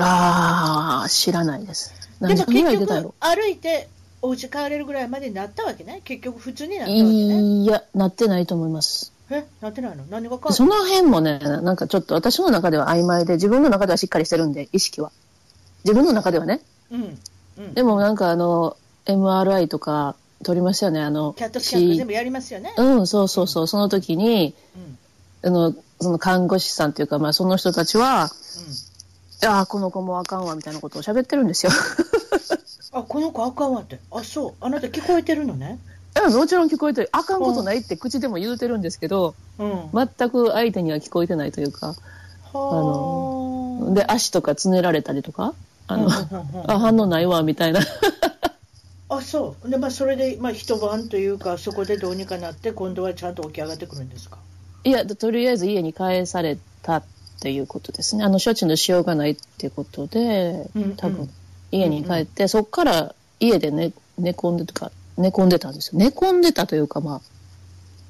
ああ、知らないです。でも結局歩いてお家帰れるぐらいまでになったわけね結局普通になったわけねいや、なってないと思います。え？なってないの？何がその辺もね、なんかちょっと私の中では曖昧で、自分の中ではしっかりしてるんで、意識は。自分の中ではね。うんうん。でもなんかあの、MRI とか撮りますよね、あの、キャットスキャン全部やりますよね、うん、そうそうそう、その時に、うん。うんあの、その看護師さんっていうか、まあその人たちは、ああ、この子もあかんわ、みたいなことを喋ってるんですよ。[laughs] あこの子あかんわって。あそう。あなた聞こえてるのね。うんもちろん聞こえてる。あかんことないって口でも言うてるんですけど、うん。全く相手には聞こえてないというか、はうん。で、足とかつねられたりとか、あの、あ、反応ないわ、みたいな。あそうで、まあ、それで、まあ、一晩というか、そこでどうにかなって、今度はちゃんと起き上がってくるんですか？いや、とりあえず家に帰されたっていうことですね。あの、処置のしようがないっていうことで、多分、家に帰って、そこから家で寝、寝込んでとか、寝込んでたんですよ。寝込んでたというか、まあ、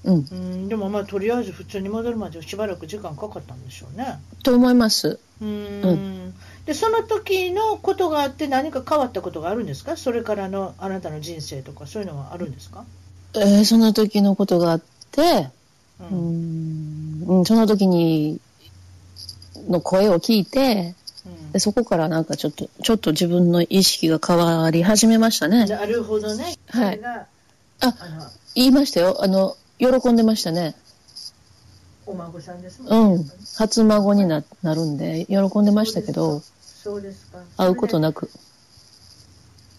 うん、うんでもまあとりあえず普通に戻るまでしばらく時間かかったんでしょうね。と思います。うんうんでその時のことがあって何か変わったことがあるんですか？それからのあなたの人生とかそういうのはあるんですか？えー、その時のことがあって、うん、うんその時にの声を聞いて、でそこからなんかちょっと、ちょっと自分の意識が変わり始めましたね。なるほどね。はい。あ、あ言いましたよ。あの、喜んでましたね。お孫さんですもんね。うん。初孫にななるんで、喜んでましたけど、そうですか。会うことなく。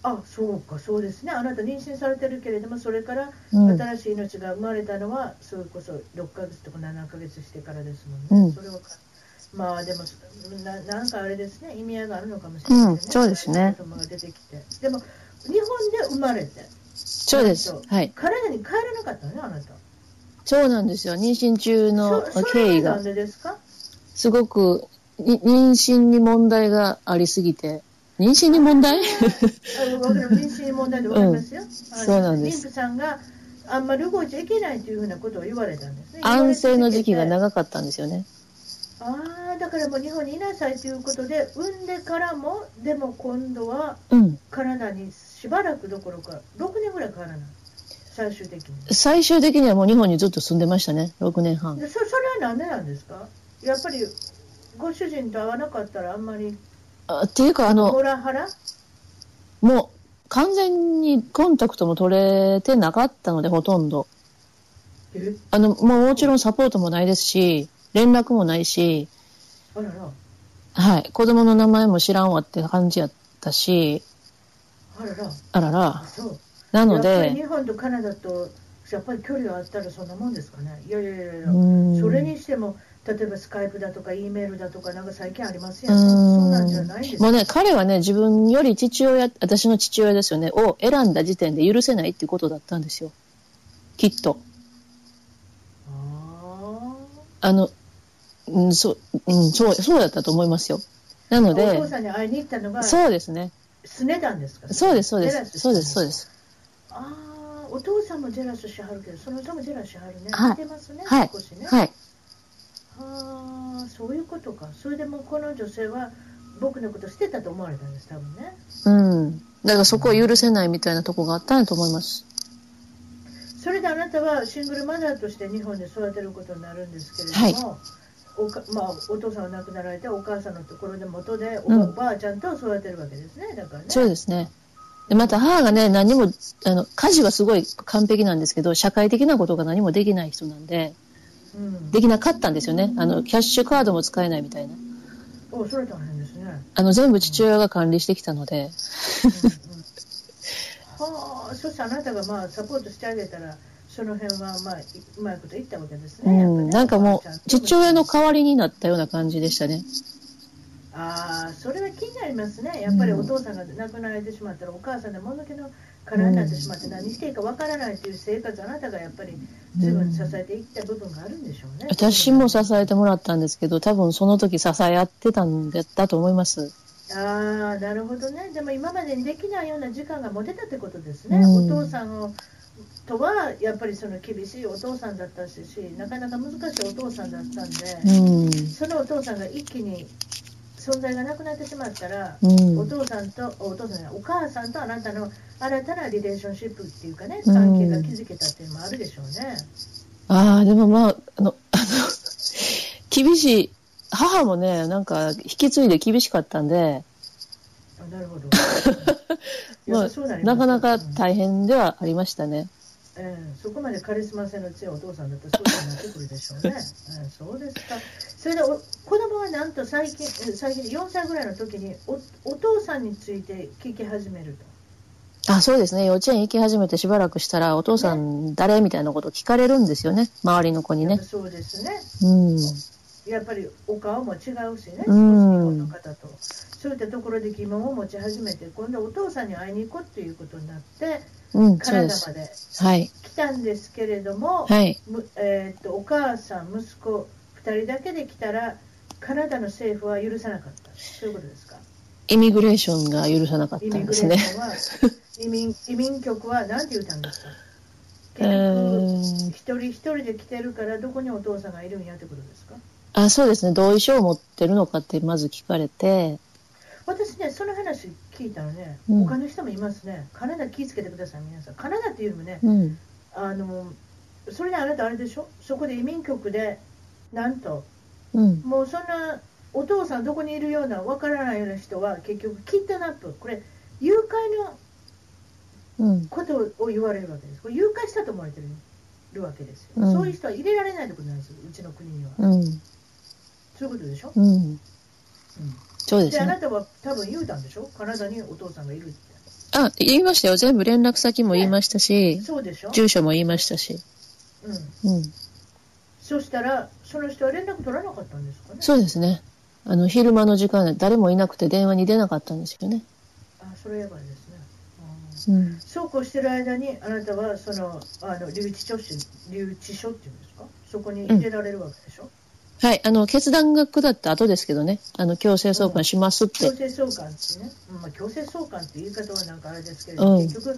あ、そうか、そうですね。あなた妊娠されてるけれども、それから新しい命が生まれたのは、それこそ6ヶ月とか7ヶ月してからですもんね。うん、それはまあでもな、なんかあれですね、意味合いがあるのかもしれない、ね、うん、そうですね。子供が出てきて。でも、日本で生まれて。そうです。はい。体に帰らなかったのね、あなた。そうなんですよ。妊娠中の経緯が。すごく、妊娠に問題がありすぎて。妊娠に問題？妊娠に問題でわかりますよ。うん、そうなんです。妊婦さんがあんまり動いちゃいけないというふうなことを言われたんですね。安静の時期が長かったんですよね。ああ、だからもう日本にいなさいということで、産んでからも、でも今度は体にしばらくどころか、6年ぐらいかからない。最終的に。最終的にはもう日本にずっと住んでましたね、6年半。そそれはなんでなんですか？やっぱり、ご主人と会わなかったらあんまり。あっていうか、あの、モラハラ？もう完全にコンタクトも取れてなかったので、ほとんど。あの、もうもちろんサポートもないですし、連絡もないし、あらら。はい。子供の名前も知らんわって感じやったし、あらら。あらら。そう。なので。日本とカナダと、やっぱり距離があったらそんなもんですかね。いやいやいやいや。それにしても、例えばスカイプだとか、E メールだとか、なんか最近ありますやん。そうなんじゃないですか。もうね、彼はね、自分より父親、私の父親ですよね、を選んだ時点で許せないっていうことだったんですよ。きっと。あの、うん、そう、うん、そう、そうだったと思いますよ。なので、お父さんに会いに行ったのが、そうですね。すねたんですかそうです、そうです。そうです、そうです。ああ、お父さんもジェラスしはるけど、その人もジェラスしはるね。はい。似てますね、はい、少しね。はい。ああ、そういうことか。それでもこの女性は、僕のこと捨てたと思われたんです、多分ね。うん。だからそこを許せないみたいなとこがあったんだと思います。それであなたはシングルマザーとして日本で育てることになるんですけれども、はいおかまあ、お父さんが亡くなられてお母さんのところで元でお,、おばあちゃんと育てるわけですねだからねそうですねでまた母がね何もあの家事はすごい完璧なんですけど社会的なことが何もできない人なんで、うん、できなかったんですよね。あのキャッシュカードも使えないみたいな。おそれ大変ですね。あの全部父親が管理してきたので、うんうん、[laughs] はあそしてあなたがまあサポートしてあげたらその辺はまあうまいこと言ったわけですね。うん、なんかもう父親の代わりになったような感じでしたね。ああ、それは気になりますね。やっぱりお父さんが亡くなられてしまったら、お母さんでものけの殻になってしまって、何していいかわからないという生活、あなたがやっぱり随分支えていった部分があるんでしょうね。私も支えてもらったんですけど、多分その時支え合ってたんだと思います。ああ、なるほどね。でも今までにできないような時間が持てたってことですね。お父さんをとはやっぱりその厳しいお父さんだったしなかなか難しいお父さんだったんで、うん、そのお父さんが一気に存在がなくなってしまったら、うん、お父さんとお父さんお母さんとあなたの新たなリレーションシップっていうかね関係が築けたっていうのもあるでしょうね。うん、ああでもまああのあの [laughs] 厳しい母もねなんか引き継いで厳しかったんで。なるほど。[laughs] まあ、なかなか大変ではありましたね。えー、そこまでカリスマ性の強いお父さんだったらそうになってくるでしょうね。えー、そうですか。それでお子供はなんと最近最近4歳ぐらいの時におお父さんについて聞き始めると。あそうですね幼稚園行き始めてしばらくしたらお父さん誰みたいなこと聞かれるんですよね周りの子にねそうですねうんやっぱりお顔も違うしね、うん本の方と。そういったところで疑問を持ち始めて、今度お父さんに会いに行こうっていうことになって、うん、カそうです。ナダまではい。来たんですけれども、はい。むえーっとお母さん、息子2人だけで来たら、カナダの政府は許さなかった、そういうことですか？イミグレーションが許さなかったんですね。移民移民局は何て言ったんですか？え [laughs] 結局、ー一人一人で来てるから、どこにお父さんがいるんやってことですか？あ、そうですね。同意書を持ってるのかってまず聞かれて、私ね、その話聞いたらね、うん他の人もいますね、カナダ気をつけてください、皆さん。カナダっていうのもね、うん。あのそれであなたあれでしょ、そこで移民局で、なんと、うん。もうそんなお父さんどこにいるような、わからないような人は、結局、キッドナップ、これ、誘拐のうん。ことを言われるわけです。これ誘拐したと思われてるわけですよ。うんそういう人は入れられないってことなんですよ、うちの国には。うん。そういうことでしょ、うん。そうですで、あなね。たは多分言うたんでしょ？カナダにお父さんがいるって。あ、言いましたよ。全部連絡先も言いましたし、そうでしょ？住所も言いましたし。うん。うん。そしたら、その人は連絡取らなかったんですかね？そうですね。あの、昼間の時間で誰もいなくて電話に出なかったんですよね。あ、それやばいですね。うんうん。そうこうしてる間に、あなたはその、あの留置所し、留置所っていうんですか？そこに入れられるわけでしょ、はい。あの、決断が下った後ですけどね。あの、強制送還しますって。強制送還ってね、うんまあ、強制送還って言い方はなんかあれですけれど、うん結局、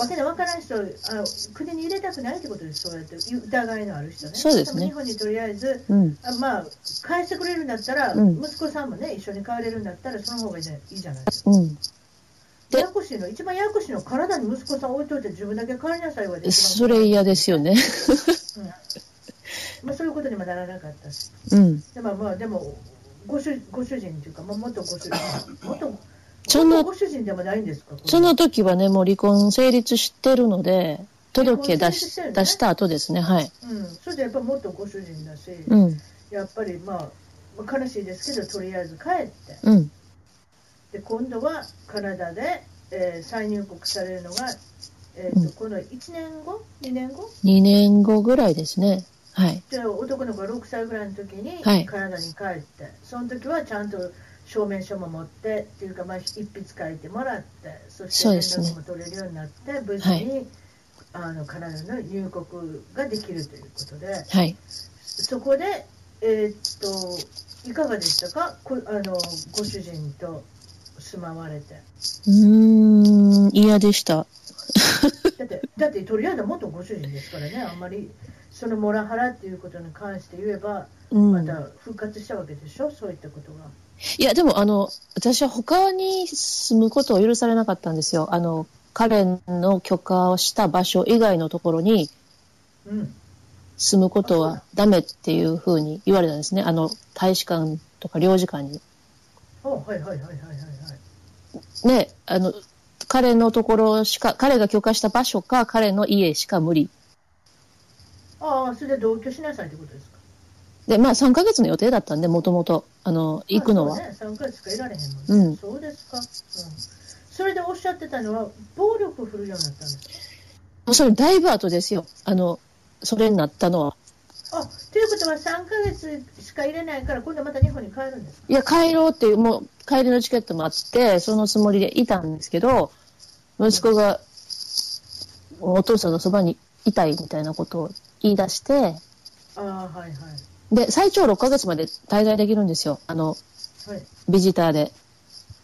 わけでわからない人あの、国に入れたくないってことです、そうやって疑いのある人ね。そうですね日本にとりあえず、うん。あまあ、返してくれるんだったら、うん息子さんもね、一緒に帰れるんだったら、その方がいいじゃないですか。うん。でややこしいの、一番ややこしいの、体に息子さん置いといて、自分だけ帰りなさいそれ嫌ですよね。うんまあ、そういうことにもならなかったし。うん。でも、まあ、でもご主ご主人というか、まあ、元ご主人、[laughs] 元その元ご主人でもないんですか、その時はね、もう離婚成立してるので、届け出しね出した後ですね。はい。うん、それでやっぱ元ご主人だし、うん。やっぱりまあ、まあ悲しいですけど、とりあえず帰って、うん。で今度はカナダで、えー再入国されるのが、えーとうんこの1年後、2年後、2年後ぐらいですね。はい。じゃあ男の子が6歳ぐらいの時にはいカナダに帰って、その時はちゃんと証明書も持ってっていうか、まあ、一筆書いてもらって、そして連絡も取れるようになって、無事に、あのカナダの入国ができるということで、はい。そこで、えーっと、いかがでしたか、こあのご主人と住まわれて。うーん、嫌でした。だって、だってとりあえず元ご主人ですからね、あんまりそのモラハラっていうことに関して言えば、うん。また復活したわけでしょ、そういったことが。いや、でも、あの、私は他に住むことを許されなかったんですよ。あの、彼の許可をした場所以外のところにうん、住むことはダメっていうふうに言われたんですね。あの、大使館とか領事館に。おはいはいはいはいはいはい。ね、あの、彼のところしか、彼が許可した場所か、彼の家しか無理。ああ、それで同居しなさいってことですか？で、まあ3ヶ月の予定だったんで、もともと、あの、行くのは。あそうね、3ヶ月しかいられへんもんね。うんそうですか。うん。それでおっしゃってたのは、暴力振るようになったんですか？それだいぶ後ですよ。あの、それになったのは。あ、ということは3ヶ月しか入れないから、今度また日本に帰るんですか？いや、帰ろうっていう、もう帰りのチケットもあって、そのつもりでいたんですけど、息子が、お父さんのそばにいたいみたいなことを言い出して、ああ、はいはい。で、最長6ヶ月まで滞在できるんですよ。あの、はい。ビジターで。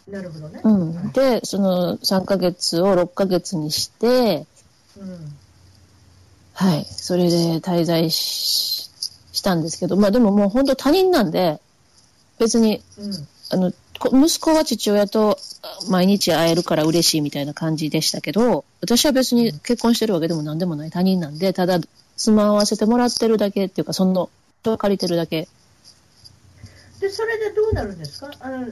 なるほどね。うん。で、その3ヶ月を6ヶ月にして、うん。はい。それで滞在ししたんですけど、まあでももう本当他人なんで、別に、うん。あの、こ息子は父親とあ毎日会えるから嬉しいみたいな感じでしたけど、私は別に結婚してるわけでも何でもない他人なんで、ただ住まわせてもらってるだけっていうか、その、借りてるだけ。で、それでどうなるんですか？あの、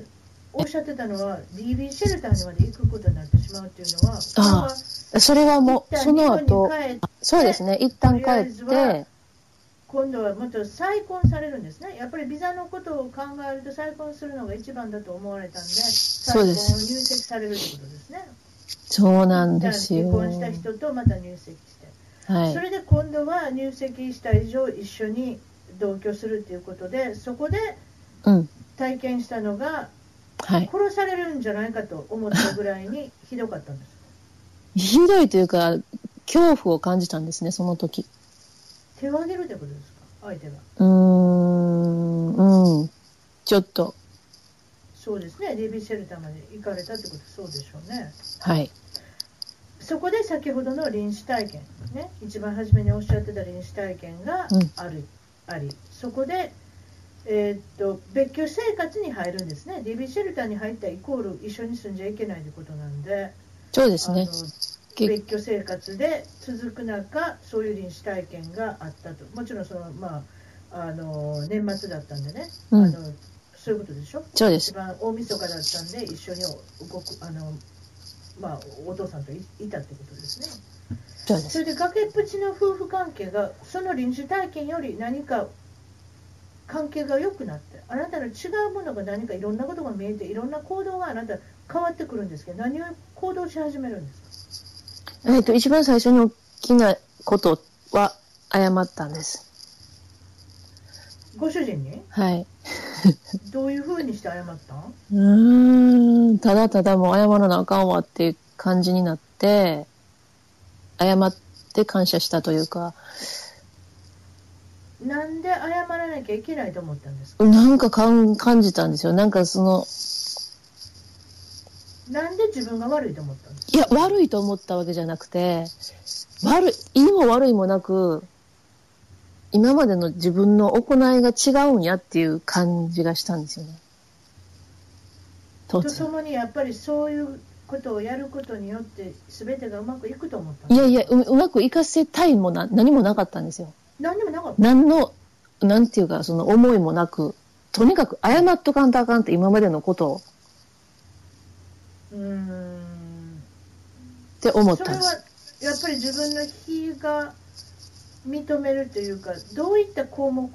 おっしゃってたのは、DB シェルターにまで行くことになってしまうっていうのは、ああそれはもう、その後そうですね、一旦帰って、今度はまた再婚されるんですね。やっぱりビザのことを考えると再婚するのが一番だと思われたんで、再婚を入籍されるってことですね。そうなんですよ。離婚した人とまた入籍。はいそ。れで今度は入籍した以上一緒に同居するっていうことでそこでうん。体験したのがはい。殺されるんじゃないかと思ったぐらいに [laughs] ひどかったんですひどいというか、恐怖を感じたんですね、その時。手を挙げるってことですか？相手がうーん、うん。ちょっと、そうですね DB シェルターまで行かれたってことそうでしょうねはい。そこで先ほどの臨死体験ね一番初めにおっしゃってた臨死体験がうん。ある、あり。そこでえーっと別居生活に入るんですね。DB シェルターに入ったイコール一緒に住んじゃいけないってことなんで。そうですね。別居生活で続く中そういう臨死体験があったと。もちろんその、まあ、あの年末だったんでね、うん。あのそういうことでしょ？そうです。一番大晦日だったんで一緒に動くあの、まあ、お父さんといいたってことですねそ。それで崖っぷちの夫婦関係がその臨死体験より何か関係が良くなってあなたの違うものが何かいろんなことが見えていろんな行動があなた変わってくるんですけど何を行動し始めるんですか？えっ、と、一番最初に大きなことは謝ったんです。ご主人に？はい。どういうふうにして謝った？んうーん、ただただもう謝らなあかんわっていう感じになって、謝って感謝したというか、なんで謝らなきゃいけないと思ったんですか？なんか感感じたんですよ。なんかその、なんで自分が悪いと思ったんですか？いや、悪いと思ったわけじゃなくて、悪い、いいも悪いもなく、今までの自分の行いが違うんやっていう感じがしたんですよね。ととともにやっぱりそういうことをやることによって全てがうまくいくと思ったいやいやう、うまくいかせたいもな何もなかったんですよ。何でもなかった？何の、なんていうか、その思いもなく、とにかく謝っとかんとあかんって今までのことをうーんって思っそれはたんです。やっぱり自分の非が認めるというかどういった項目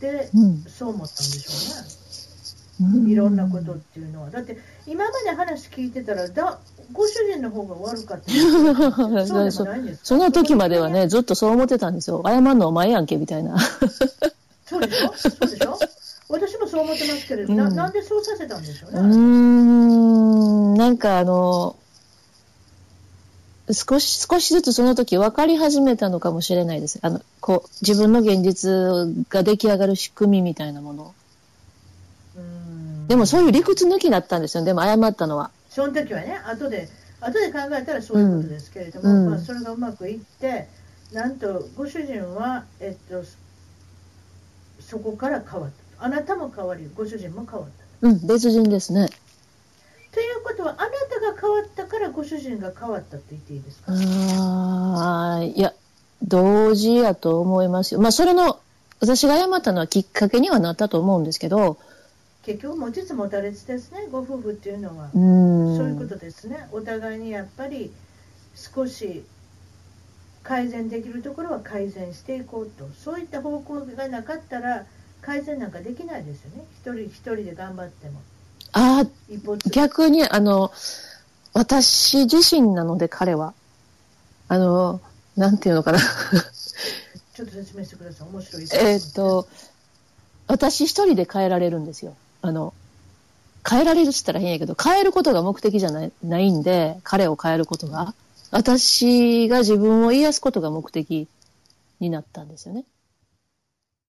でうんそう思ったんでしょうね、うんいろんなことっていうのは。だって今まで話聞いてたらだご主人の方が悪かったそうでもないんですか？その時まではね、ずっとそう思ってたんですよ。謝んのお前やんけ、みたいな。そうでしょ？そうでしょ？私もそう思ってますけれど、なうん。なんでそうさせたんでしょうね、ん、なんかあの、少し、少しずつその時分かり始めたのかもしれないです。あの、こう、自分の現実が出来上がる仕組みみたいなもの。うんでもそういう理屈抜きだったんですよ。でも謝ったのは。その時はね後で後で考えたらそういうことですけれども、うんまあ、それがうまくいってなんとご主人は、えっと、そこから変わったあなたも変わりご主人も変わったうん、別人ですね。ということはあなたが変わったからご主人が変わったって言っていいですか、ああ、いや、同時やと思いますよ。まあ、それの、私が謝ったのはきっかけにはなったと思うんですけど、結局持ちつ持たれつですね。ご夫婦っていうのは。う、ーん。そういうことですね。お互いにやっぱり少し改善できるところは改善していこうと。そういった方向がなかったら改善なんかできないですよね。一人一人で頑張ってもあ逆に、あの、私自身なので彼は、あの、なんていうのかな。ちょっと説明してください面白いですえーっと、私一人で変えられるんですよ。あの、変えられるって言ったら変やけど、変えることが目的じゃないないんで、彼を変えることが。私が自分を癒すことが目的になったんですよね。